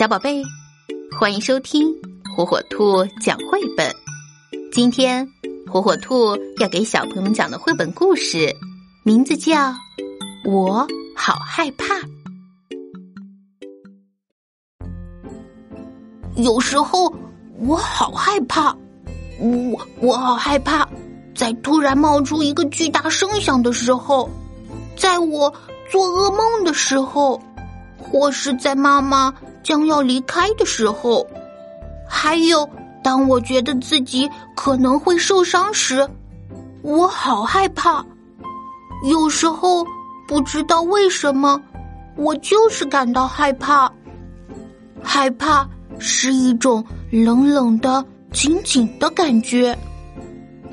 小宝贝，欢迎收听火火兔讲绘本。今天火火兔要给小朋友们讲的绘本故事，名字叫《我好害怕》。有时候我好害怕，我我好害怕，在突然冒出一个巨大声响的时候，在我做噩梦的时候，或是在妈妈将要离开的时候，还有当我觉得自己可能会受伤时，我好害怕。有时候不知道为什么，我就是感到害怕，害怕。是一种冷冷的、紧紧的感觉。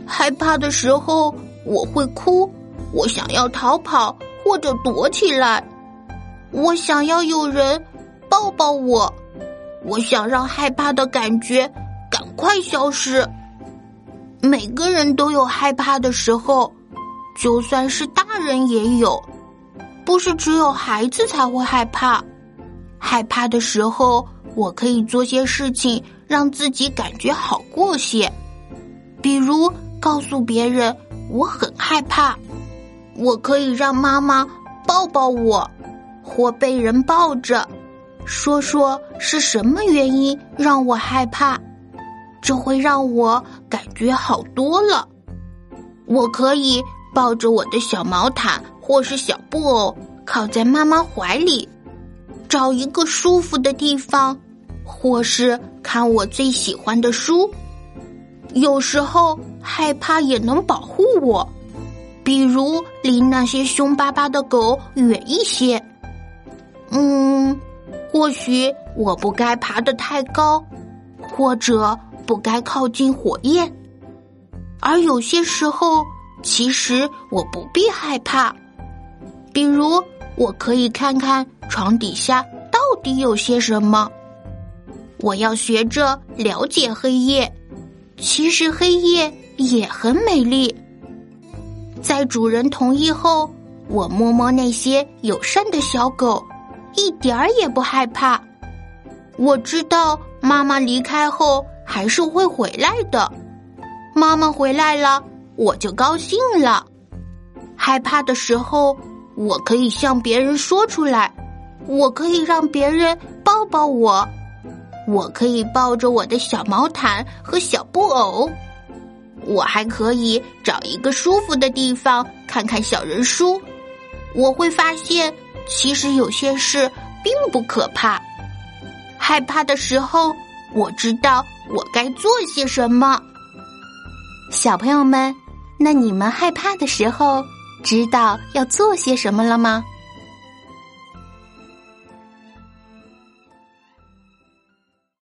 害怕的时候，我会哭，我想要逃跑或者躲起来，我想要有人抱抱我，我想让害怕的感觉赶快消失。每个人都有害怕的时候，就算是大人也有，不是只有孩子才会害怕。害怕的时候。我可以做些事情让自己感觉好过些，比如告诉别人我很害怕。我可以让妈妈抱抱我，或被人抱着，说说是什么原因让我害怕，这会让我感觉好多了。我可以抱着我的小毛毯或是小布偶，靠在妈妈怀里，找一个舒服的地方。或是看我最喜欢的书，有时候害怕也能保护我，比如离那些凶巴巴的狗远一些。嗯，或许我不该爬得太高，或者不该靠近火焰。而有些时候，其实我不必害怕，比如我可以看看床底下到底有些什么。我要学着了解黑夜，其实黑夜也很美丽。在主人同意后，我摸摸那些友善的小狗，一点儿也不害怕。我知道妈妈离开后还是会回来的，妈妈回来了，我就高兴了。害怕的时候，我可以向别人说出来，我可以让别人抱抱我。我可以抱着我的小毛毯和小布偶，我还可以找一个舒服的地方看看小人书。我会发现，其实有些事并不可怕。害怕的时候，我知道我该做些什么。小朋友们，那你们害怕的时候，知道要做些什么了吗？